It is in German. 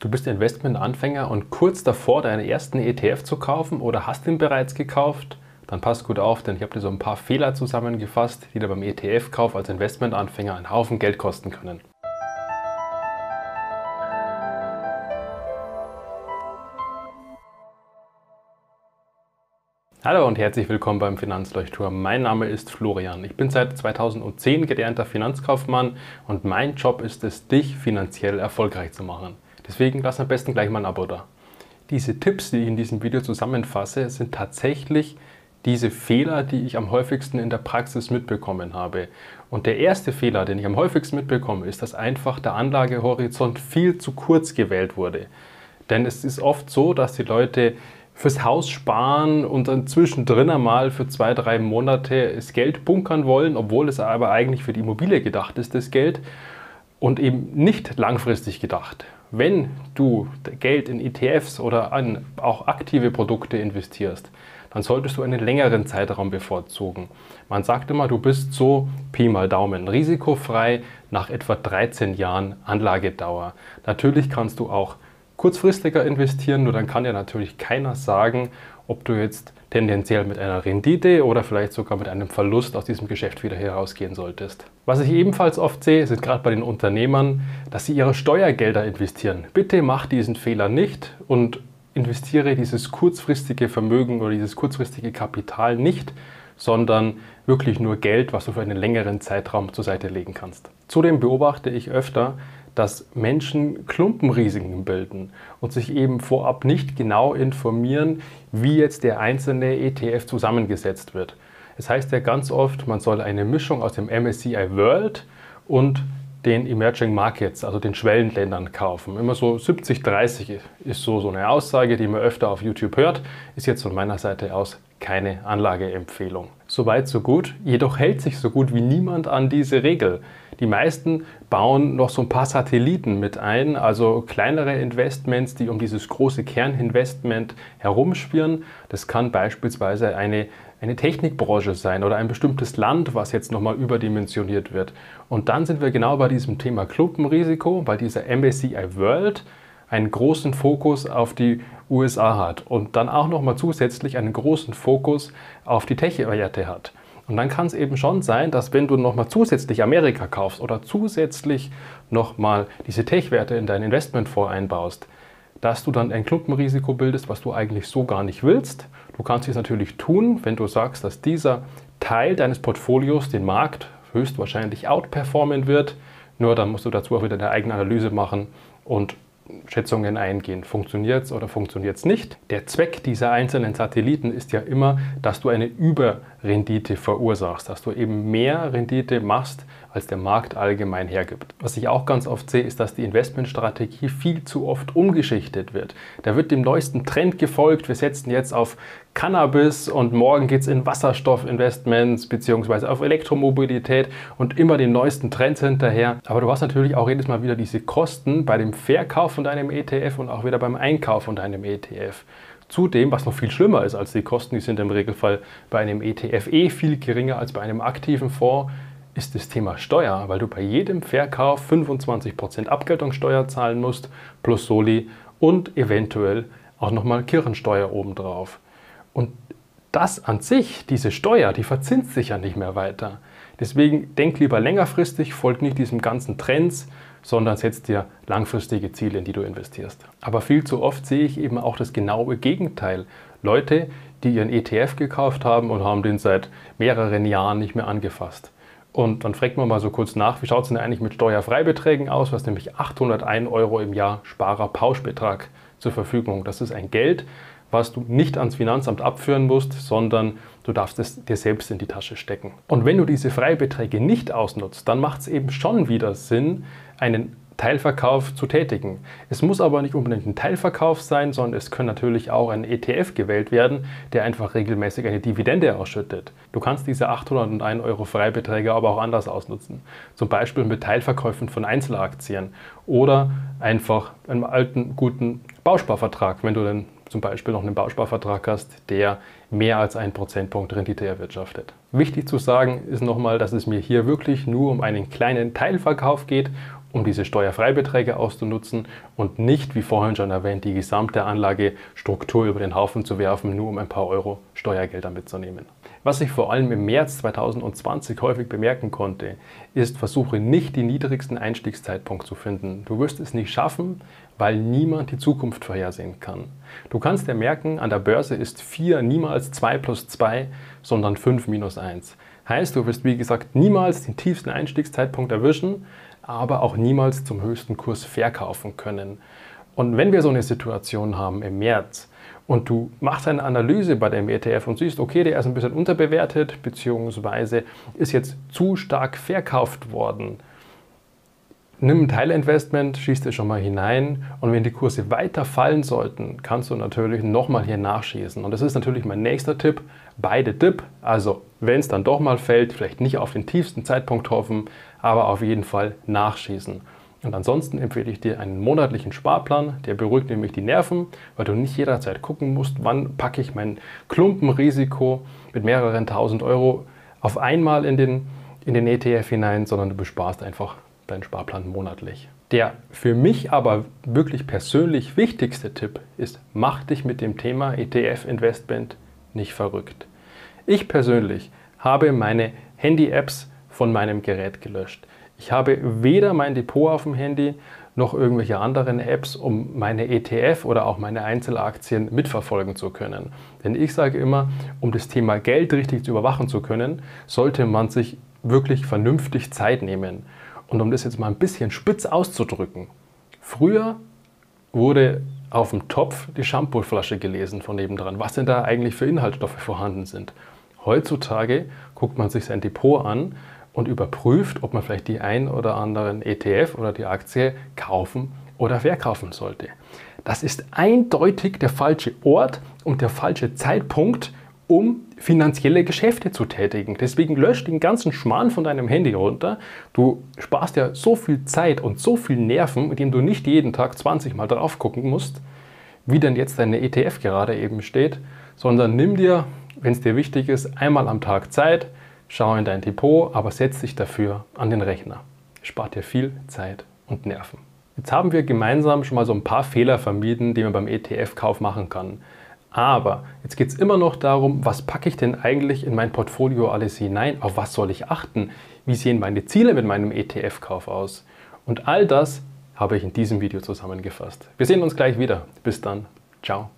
Du bist Investmentanfänger und kurz davor, deinen ersten ETF zu kaufen oder hast ihn bereits gekauft? Dann passt gut auf, denn ich habe dir so ein paar Fehler zusammengefasst, die dir beim ETF-Kauf als Investmentanfänger einen Haufen Geld kosten können. Hallo und herzlich willkommen beim Finanzleuchtturm. Mein Name ist Florian. Ich bin seit 2010 gelernter Finanzkaufmann und mein Job ist es, dich finanziell erfolgreich zu machen. Deswegen lass am besten gleich mal ein Abo da. Diese Tipps, die ich in diesem Video zusammenfasse, sind tatsächlich diese Fehler, die ich am häufigsten in der Praxis mitbekommen habe. Und der erste Fehler, den ich am häufigsten mitbekomme, ist, dass einfach der Anlagehorizont viel zu kurz gewählt wurde. Denn es ist oft so, dass die Leute fürs Haus sparen und dann zwischendrin einmal für zwei, drei Monate das Geld bunkern wollen, obwohl es aber eigentlich für die Immobilie gedacht ist, das Geld, und eben nicht langfristig gedacht wenn du Geld in ETFs oder an auch aktive Produkte investierst, dann solltest du einen längeren Zeitraum bevorzugen. Man sagt immer, du bist so Pi mal Daumen risikofrei nach etwa 13 Jahren Anlagedauer. Natürlich kannst du auch kurzfristiger investieren, nur dann kann ja natürlich keiner sagen, ob du jetzt tendenziell mit einer Rendite oder vielleicht sogar mit einem Verlust aus diesem Geschäft wieder herausgehen solltest. Was ich ebenfalls oft sehe, sind gerade bei den Unternehmern, dass sie ihre Steuergelder investieren. Bitte mach diesen Fehler nicht und investiere dieses kurzfristige Vermögen oder dieses kurzfristige Kapital nicht, sondern wirklich nur Geld, was du für einen längeren Zeitraum zur Seite legen kannst. Zudem beobachte ich öfter, dass Menschen Klumpenrisiken bilden und sich eben vorab nicht genau informieren, wie jetzt der einzelne ETF zusammengesetzt wird. Es das heißt ja ganz oft, man soll eine Mischung aus dem MSCI World und den Emerging Markets, also den Schwellenländern kaufen. Immer so 70-30 ist so, so eine Aussage, die man öfter auf YouTube hört, ist jetzt von meiner Seite aus keine Anlageempfehlung. Soweit, so gut. Jedoch hält sich so gut wie niemand an diese Regel. Die meisten bauen noch so ein paar Satelliten mit ein, also kleinere Investments, die um dieses große Kerninvestment herumschwirren. Das kann beispielsweise eine, eine Technikbranche sein oder ein bestimmtes Land, was jetzt nochmal überdimensioniert wird. Und dann sind wir genau bei diesem Thema Klumpenrisiko, weil dieser MSCI World einen großen Fokus auf die USA hat und dann auch nochmal zusätzlich einen großen Fokus auf die Tech-Werte hat. Und dann kann es eben schon sein, dass wenn du nochmal zusätzlich Amerika kaufst oder zusätzlich nochmal diese Tech-Werte in dein Investmentfonds einbaust, dass du dann ein Klumpenrisiko bildest, was du eigentlich so gar nicht willst. Du kannst es natürlich tun, wenn du sagst, dass dieser Teil deines Portfolios den Markt höchstwahrscheinlich outperformen wird. Nur dann musst du dazu auch wieder eine eigene Analyse machen und Schätzungen eingehen. Funktioniert es oder funktioniert es nicht? Der Zweck dieser einzelnen Satelliten ist ja immer, dass du eine Überrendite verursachst, dass du eben mehr Rendite machst, als der Markt allgemein hergibt. Was ich auch ganz oft sehe, ist, dass die Investmentstrategie viel zu oft umgeschichtet wird. Da wird dem neuesten Trend gefolgt. Wir setzen jetzt auf Cannabis und morgen geht es in Wasserstoffinvestments bzw. auf Elektromobilität und immer den neuesten Trends hinterher. Aber du hast natürlich auch jedes Mal wieder diese Kosten bei dem Verkauf von deinem ETF und auch wieder beim Einkauf von deinem ETF. Zudem, was noch viel schlimmer ist als die Kosten, die sind im Regelfall bei einem ETF eh viel geringer als bei einem aktiven Fonds, ist das Thema Steuer, weil du bei jedem Verkauf 25% Abgeltungssteuer zahlen musst, plus Soli und eventuell auch nochmal Kirchensteuer obendrauf. Und das an sich, diese Steuer, die verzinst sich ja nicht mehr weiter. Deswegen denk lieber längerfristig, folg nicht diesem ganzen Trends, sondern setz dir langfristige Ziele, in die du investierst. Aber viel zu oft sehe ich eben auch das genaue Gegenteil. Leute, die ihren ETF gekauft haben und haben den seit mehreren Jahren nicht mehr angefasst. Und dann fragt man mal so kurz nach, wie schaut es denn eigentlich mit Steuerfreibeträgen aus? Was nämlich 801 Euro im Jahr Sparerpauschbetrag zur Verfügung. Das ist ein Geld, was du nicht ans Finanzamt abführen musst, sondern du darfst es dir selbst in die Tasche stecken. Und wenn du diese Freibeträge nicht ausnutzt, dann macht es eben schon wieder Sinn, einen Teilverkauf zu tätigen. Es muss aber nicht unbedingt ein Teilverkauf sein, sondern es kann natürlich auch ein ETF gewählt werden, der einfach regelmäßig eine Dividende ausschüttet. Du kannst diese 801 Euro Freibeträge aber auch anders ausnutzen. Zum Beispiel mit Teilverkäufen von Einzelaktien oder einfach einem alten, guten Bausparvertrag, wenn du dann zum Beispiel noch einen Bausparvertrag hast, der mehr als einen Prozentpunkt Rendite erwirtschaftet. Wichtig zu sagen ist nochmal, dass es mir hier wirklich nur um einen kleinen Teilverkauf geht um diese Steuerfreibeträge auszunutzen und nicht, wie vorhin schon erwähnt, die gesamte Anlagestruktur über den Haufen zu werfen, nur um ein paar Euro Steuergelder mitzunehmen. Was ich vor allem im März 2020 häufig bemerken konnte, ist, versuche nicht den niedrigsten Einstiegszeitpunkt zu finden. Du wirst es nicht schaffen, weil niemand die Zukunft vorhersehen kann. Du kannst dir merken, an der Börse ist 4 niemals 2 plus 2, sondern 5 minus 1. Heißt, du wirst wie gesagt niemals den tiefsten Einstiegszeitpunkt erwischen, aber auch niemals zum höchsten Kurs verkaufen können. Und wenn wir so eine Situation haben im März und du machst eine Analyse bei dem ETF und siehst, okay, der ist ein bisschen unterbewertet, beziehungsweise ist jetzt zu stark verkauft worden, nimm ein Teilinvestment, schießt es schon mal hinein und wenn die Kurse weiter fallen sollten, kannst du natürlich nochmal hier nachschießen. Und das ist natürlich mein nächster Tipp, beide Dip, also wenn es dann doch mal fällt, vielleicht nicht auf den tiefsten Zeitpunkt hoffen, aber auf jeden Fall nachschießen. Und ansonsten empfehle ich dir einen monatlichen Sparplan, der beruhigt nämlich die Nerven, weil du nicht jederzeit gucken musst, wann packe ich mein Klumpenrisiko mit mehreren tausend Euro auf einmal in den, in den ETF hinein, sondern du besparst einfach deinen Sparplan monatlich. Der für mich aber wirklich persönlich wichtigste Tipp ist, mach dich mit dem Thema ETF-Investment nicht verrückt. Ich persönlich habe meine Handy-Apps von meinem Gerät gelöscht. Ich habe weder mein Depot auf dem Handy noch irgendwelche anderen Apps, um meine ETF oder auch meine Einzelaktien mitverfolgen zu können. Denn ich sage immer, um das Thema Geld richtig zu überwachen zu können, sollte man sich wirklich vernünftig Zeit nehmen. Und um das jetzt mal ein bisschen spitz auszudrücken, früher wurde auf dem Topf die Shampooflasche gelesen von nebendran, was denn da eigentlich für Inhaltsstoffe vorhanden sind. Heutzutage guckt man sich sein Depot an und überprüft, ob man vielleicht die ein oder anderen ETF oder die Aktie kaufen oder verkaufen sollte. Das ist eindeutig der falsche Ort und der falsche Zeitpunkt, um finanzielle Geschäfte zu tätigen. Deswegen lösch den ganzen Schmarrn von deinem Handy runter. Du sparst ja so viel Zeit und so viel Nerven, indem du nicht jeden Tag 20 Mal drauf gucken musst, wie denn jetzt deine ETF gerade eben steht, sondern nimm dir, wenn es dir wichtig ist, einmal am Tag Zeit, schau in dein Depot, aber setz dich dafür an den Rechner. Spart dir viel Zeit und Nerven. Jetzt haben wir gemeinsam schon mal so ein paar Fehler vermieden, die man beim ETF-Kauf machen kann. Aber jetzt geht es immer noch darum, was packe ich denn eigentlich in mein Portfolio alles hinein? Auf was soll ich achten? Wie sehen meine Ziele mit meinem ETF-Kauf aus? Und all das habe ich in diesem Video zusammengefasst. Wir sehen uns gleich wieder. Bis dann. Ciao.